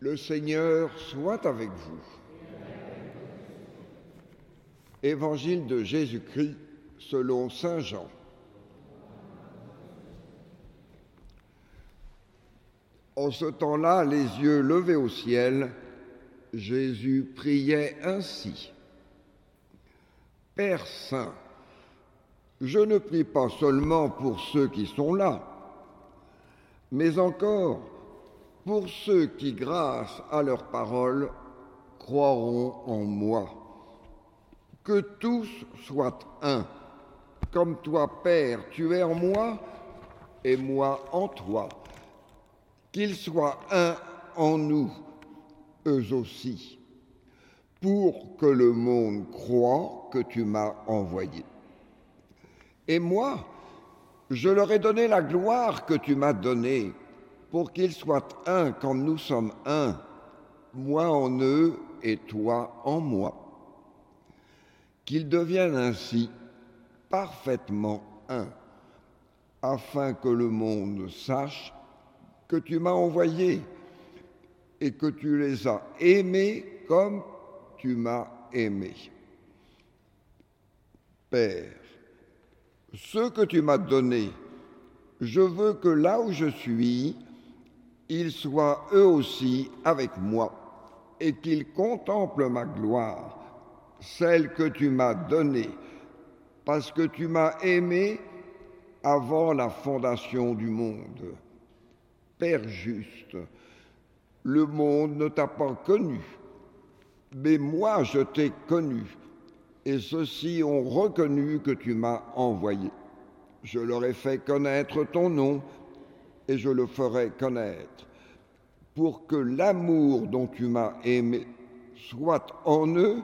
Le Seigneur soit avec vous. Évangile de Jésus-Christ selon Saint Jean. En ce temps-là, les yeux levés au ciel, Jésus priait ainsi. Père Saint, je ne prie pas seulement pour ceux qui sont là, mais encore pour ceux qui, grâce à leurs paroles, croiront en moi. Que tous soient un, comme toi, Père, tu es en moi et moi en toi. Qu'ils soient un en nous, eux aussi, pour que le monde croie que tu m'as envoyé. Et moi, je leur ai donné la gloire que tu m'as donnée pour qu'ils soient un comme nous sommes un, moi en eux et toi en moi. Qu'ils deviennent ainsi parfaitement un, afin que le monde sache que tu m'as envoyé et que tu les as aimés comme tu m'as aimé. Père, ce que tu m'as donné, je veux que là où je suis, ils soient eux aussi avec moi et qu'ils contemplent ma gloire, celle que tu m'as donnée, parce que tu m'as aimé avant la fondation du monde. Père juste, le monde ne t'a pas connu, mais moi je t'ai connu, et ceux-ci ont reconnu que tu m'as envoyé. Je leur ai fait connaître ton nom et je le ferai connaître, pour que l'amour dont tu m'as aimé soit en eux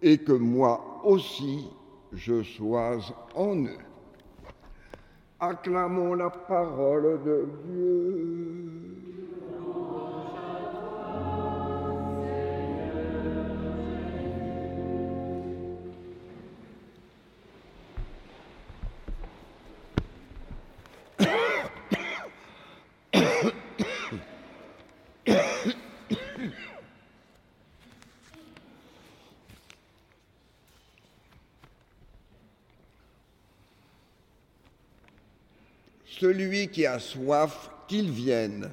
et que moi aussi je sois en eux. Acclamons la parole de Dieu. Celui qui a soif, qu'il vienne.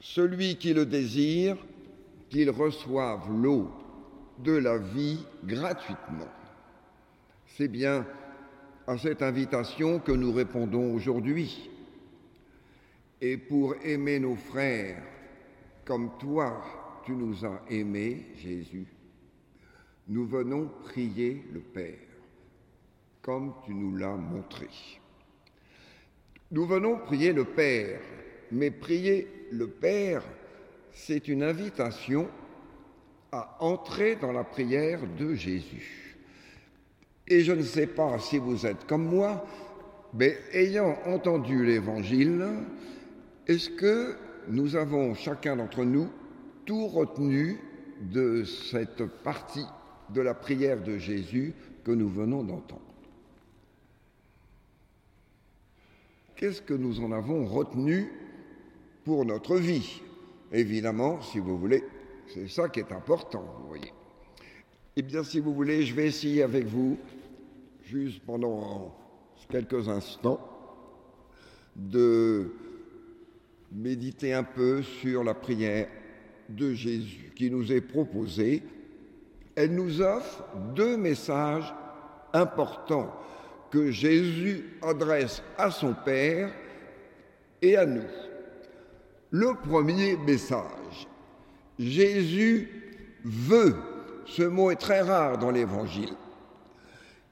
Celui qui le désire, qu'il reçoive l'eau de la vie gratuitement. C'est bien à cette invitation que nous répondons aujourd'hui. Et pour aimer nos frères comme toi, tu nous as aimés, Jésus, nous venons prier le Père, comme tu nous l'as montré. Nous venons prier le Père, mais prier le Père, c'est une invitation à entrer dans la prière de Jésus. Et je ne sais pas si vous êtes comme moi, mais ayant entendu l'Évangile, est-ce que nous avons chacun d'entre nous tout retenu de cette partie de la prière de Jésus que nous venons d'entendre? Qu'est-ce que nous en avons retenu pour notre vie? Évidemment, si vous voulez, c'est ça qui est important, vous voyez. Eh bien, si vous voulez, je vais essayer avec vous, juste pendant quelques instants, de méditer un peu sur la prière de Jésus qui nous est proposée. Elle nous offre deux messages importants que Jésus adresse à son Père et à nous. Le premier message, Jésus veut, ce mot est très rare dans l'Évangile,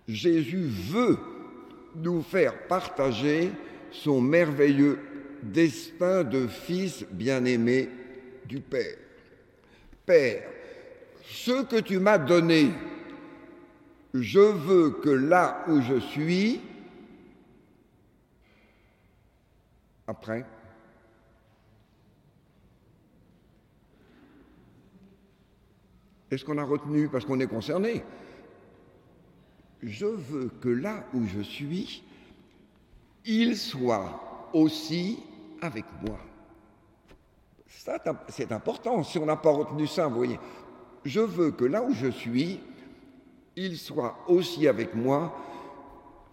Jésus veut nous faire partager son merveilleux destin de fils bien-aimé du Père. Père, ce que tu m'as donné, je veux que là où je suis, après, est-ce qu'on a retenu parce qu'on est concerné? Je veux que là où je suis, il soit aussi avec moi. C'est important, si on n'a pas retenu ça, vous voyez. Je veux que là où je suis, il soit aussi avec moi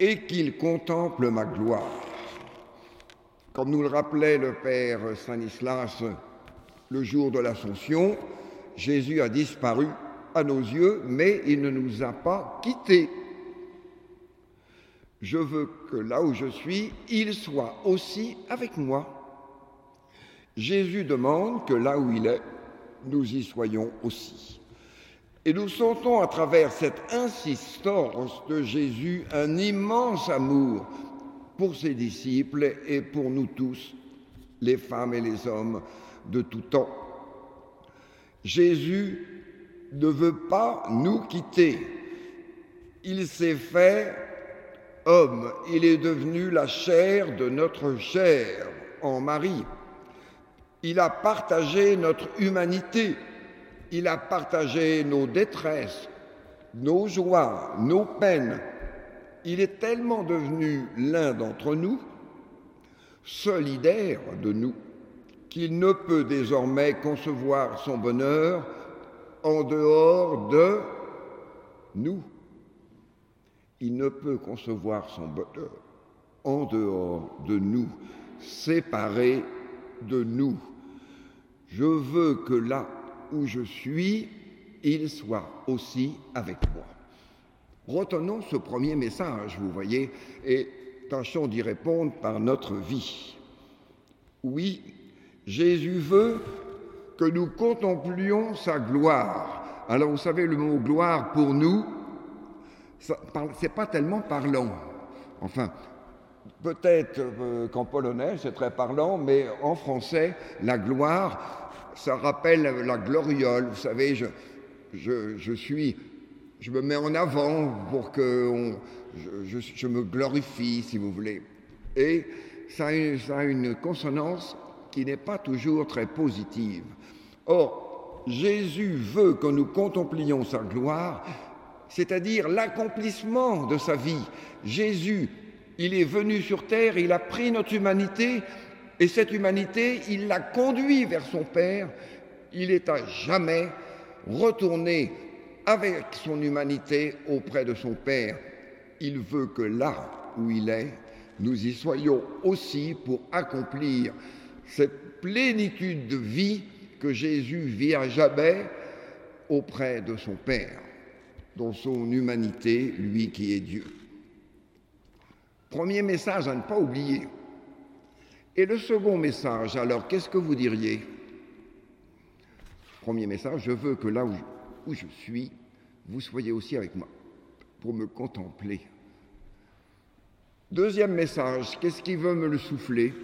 et qu'il contemple ma gloire. Comme nous le rappelait le Père Stanislas le jour de l'Ascension, Jésus a disparu à nos yeux, mais il ne nous a pas quittés. Je veux que là où je suis, il soit aussi avec moi. Jésus demande que là où il est, nous y soyons aussi. Et nous sentons à travers cette insistance de Jésus un immense amour pour ses disciples et pour nous tous, les femmes et les hommes de tout temps. Jésus ne veut pas nous quitter. Il s'est fait homme, il est devenu la chair de notre chair en Marie. Il a partagé notre humanité, il a partagé nos détresses, nos joies, nos peines. Il est tellement devenu l'un d'entre nous, solidaire de nous, qu'il ne peut désormais concevoir son bonheur en dehors de nous. Il ne peut concevoir son bonheur en dehors de nous, séparé de nous. Je veux que là où je suis, il soit aussi avec moi. Retenons ce premier message, vous voyez, et tâchons d'y répondre par notre vie. Oui, Jésus veut que nous contemplions sa gloire. Alors vous savez, le mot gloire pour nous, c'est pas tellement parlant. Enfin, peut-être euh, qu'en polonais c'est très parlant, mais en français, la gloire, ça rappelle la gloriole. Vous savez, je, je, je suis, je me mets en avant pour que je, me glorifie, si vous voulez. Et ça ça a une consonance qui n'est pas toujours très positive. Or, Jésus veut que nous contemplions sa gloire, c'est-à-dire l'accomplissement de sa vie. Jésus, il est venu sur terre, il a pris notre humanité, et cette humanité, il l'a conduit vers son Père. Il est à jamais retourné avec son humanité auprès de son Père. Il veut que là où il est, nous y soyons aussi pour accomplir cette plénitude de vie que Jésus vit à jamais auprès de son Père, dans son humanité, lui qui est Dieu. Premier message à ne pas oublier. Et le second message, alors qu'est-ce que vous diriez? Premier message, je veux que là où je, suis, vous soyez aussi avec moi, pour me contempler. Deuxième message, qu'est-ce qui veut me le souffler?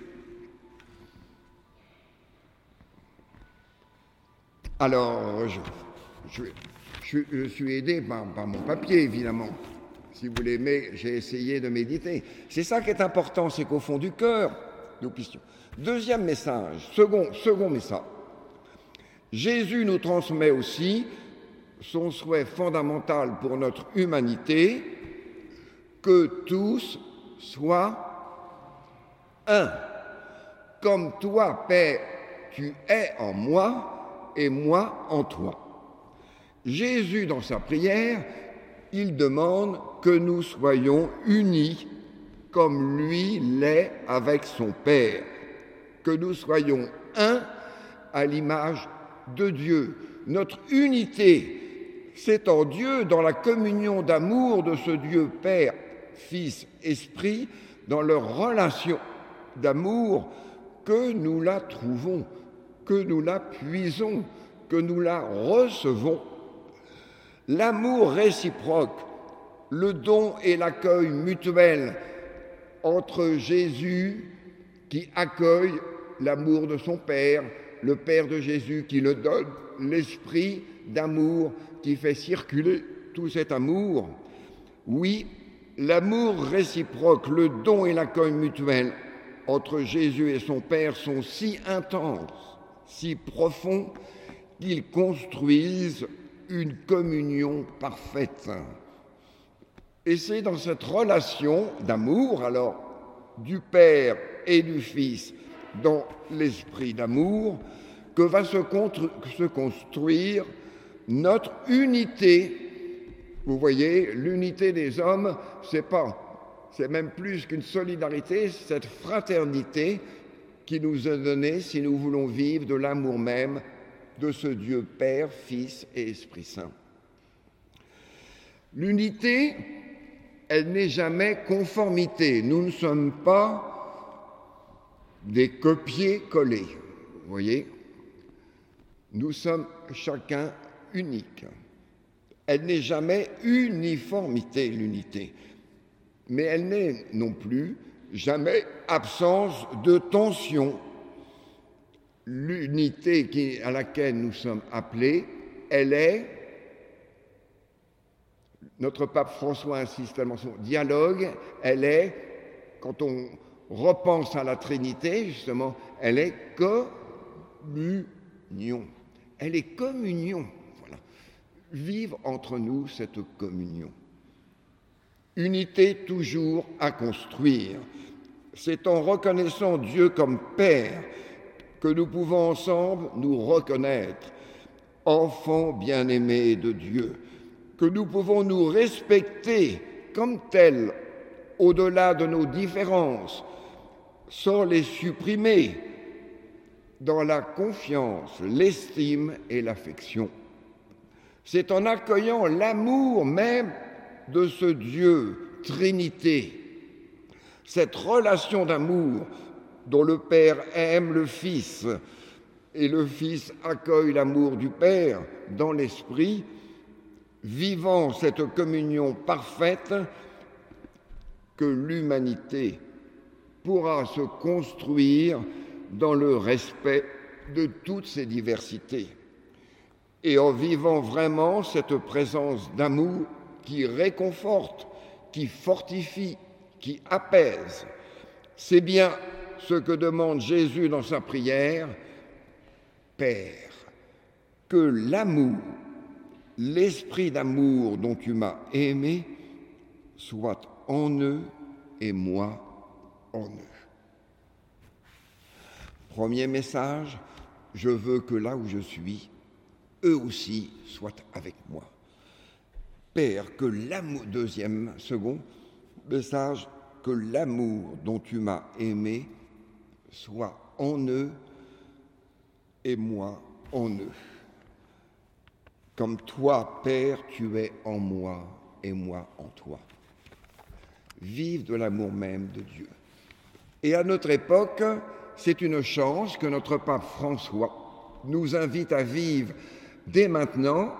Alors, je, suis aidé par, mon papier, évidemment, si vous voulez, mais j'ai essayé de méditer. C'est ça qui est important, c'est qu'au fond du cœur, nous puissions. Deuxième message, second, second message. Jésus nous transmet aussi son souhait fondamental pour notre humanité, que tous soient un. Comme toi, Père, tu es en moi, et moi en toi. Jésus, dans sa prière, il demande que nous soyons unis comme lui l'est avec son Père, que nous soyons un à l'image de Dieu. Notre unité, c'est en Dieu, dans la communion d'amour de ce Dieu Père, Fils, Esprit, dans leur relation d'amour, que nous la trouvons que nous la puisons, que nous la recevons. L'amour réciproque, le don et l'accueil mutuel entre Jésus qui accueille l'amour de son Père, le Père de Jésus qui le donne, l'esprit d'amour qui fait circuler tout cet amour. Oui, l'amour réciproque, le don et l'accueil mutuel entre Jésus et son Père sont si intenses si profonds qu'ils construisent une communion parfaite. Et c'est dans cette relation d'amour, alors, du Père et du Fils, dans l'esprit d'amour, que va se, construire notre unité. Vous voyez, l'unité des hommes, c'est pas, c'est même plus qu'une solidarité, cette fraternité qui nous est donnée si nous voulons vivre de l'amour même de ce Dieu Père, Fils et Esprit Saint. L'unité, elle n'est jamais conformité. Nous ne sommes pas des copier-coller. Vous voyez Nous sommes chacun unique. Elle n'est jamais uniformité, l'unité. Mais elle n'est non plus jamais absence de tension. L'unité à laquelle nous sommes appelés, elle est, notre pape François insiste tellement sur dialogue, elle est, quand on repense à la Trinité, justement, elle est communion. Elle est communion. Vive entre nous cette communion. Unité toujours à construire. C'est en reconnaissant Dieu comme Père que nous pouvons ensemble nous reconnaître, enfants bien-aimés de Dieu, que nous pouvons nous respecter comme tels, au-delà de nos différences, sans les supprimer dans la confiance, l'estime et l'affection. C'est en accueillant l'amour même de ce Dieu, Trinité, cette relation d'amour dont le Père aime le Fils et le Fils accueille l'amour du Père dans l'Esprit, vivant cette communion parfaite que l'humanité pourra se construire dans le respect de toutes ces diversités et en vivant vraiment cette présence d'amour qui réconforte, qui fortifie, qui apaise. C'est bien ce que demande Jésus dans sa prière, Père, que l'amour, l'esprit d'amour dont tu m'as aimé, soit en eux et moi en eux. Premier message, je veux que là où je suis, eux aussi soient avec moi. Père, que l'amour, deuxième, second message, que l'amour dont tu m'as aimé soit en eux et moi en eux. Comme toi, Père, tu es en moi et moi en toi. Vive de l'amour même de Dieu. Et à notre époque, c'est une chance que notre pape François nous invite à vivre dès maintenant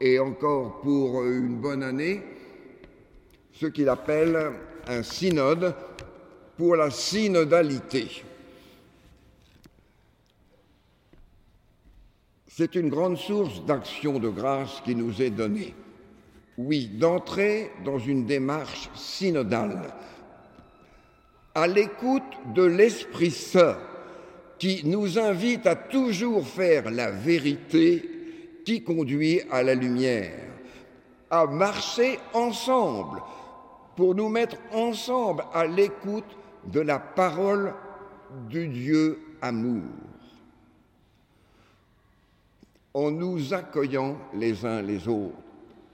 et encore pour une bonne année ce qu'il appelle un synode pour la synodalité. C'est une grande source d'action de grâce qui nous est donnée. Oui, d'entrer dans une démarche synodale. À l'écoute de l'Esprit Saint qui nous invite à toujours faire la vérité qui conduit à la lumière, à marcher ensemble pour nous mettre ensemble à l'écoute de la parole du Dieu amour, en nous accueillant les uns les autres,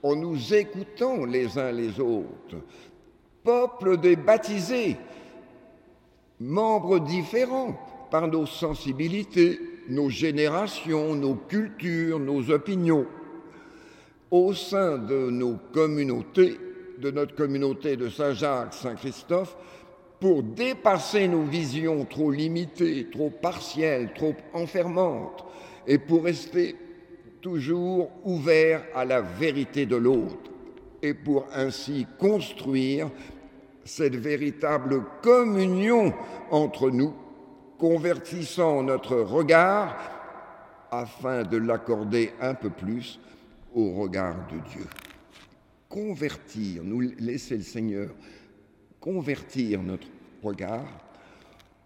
en nous écoutant les uns les autres, peuple des baptisés, membres différents par nos sensibilités, nos générations, nos cultures, nos opinions. Au sein de nos communautés, de notre communauté de Saint-Jacques, Saint-Christophe, pour dépasser nos visions trop limitées, trop partielles, trop enfermantes, et pour rester toujours ouverts à la vérité de l'autre, et pour ainsi construire cette véritable communion entre nous, convertissant notre regard afin de l'accorder un peu plus au regard de Dieu. Convertir, nous laisser le Seigneur convertir notre regard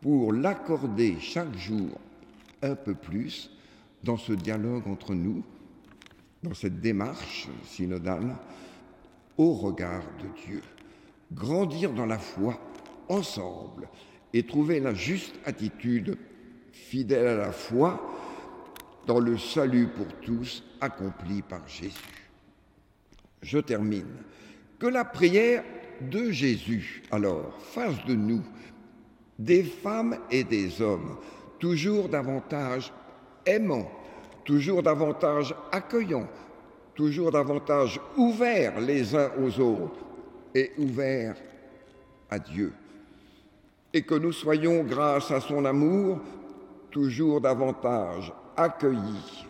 pour l'accorder chaque jour un peu plus dans ce dialogue entre nous, dans cette démarche synodale, au regard de Dieu grandir dans la foi ensemble et trouver la juste attitude fidèle à la foi dans le salut pour tous accompli par Jésus. Je termine. Que la prière de Jésus, alors, fasse de nous des femmes et des hommes toujours davantage aimants, toujours davantage accueillants, toujours davantage ouverts les uns aux autres et ouverts à Dieu. Et que nous soyons, grâce à son amour, toujours davantage accueillis,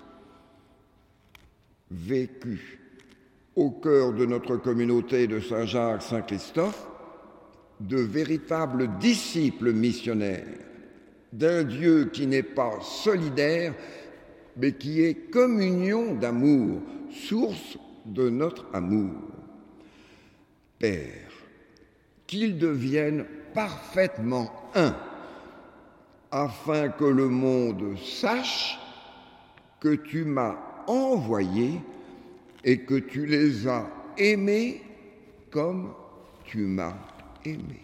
vécus au cœur de notre communauté de Saint-Jacques-Saint-Christophe, de véritables disciples missionnaires d'un Dieu qui n'est pas solidaire, mais qui est communion d'amour, source de notre amour. Père, qu'ils deviennent parfaitement un, afin que le monde sache que tu m'as envoyé et que tu les as aimés comme tu m'as aimé.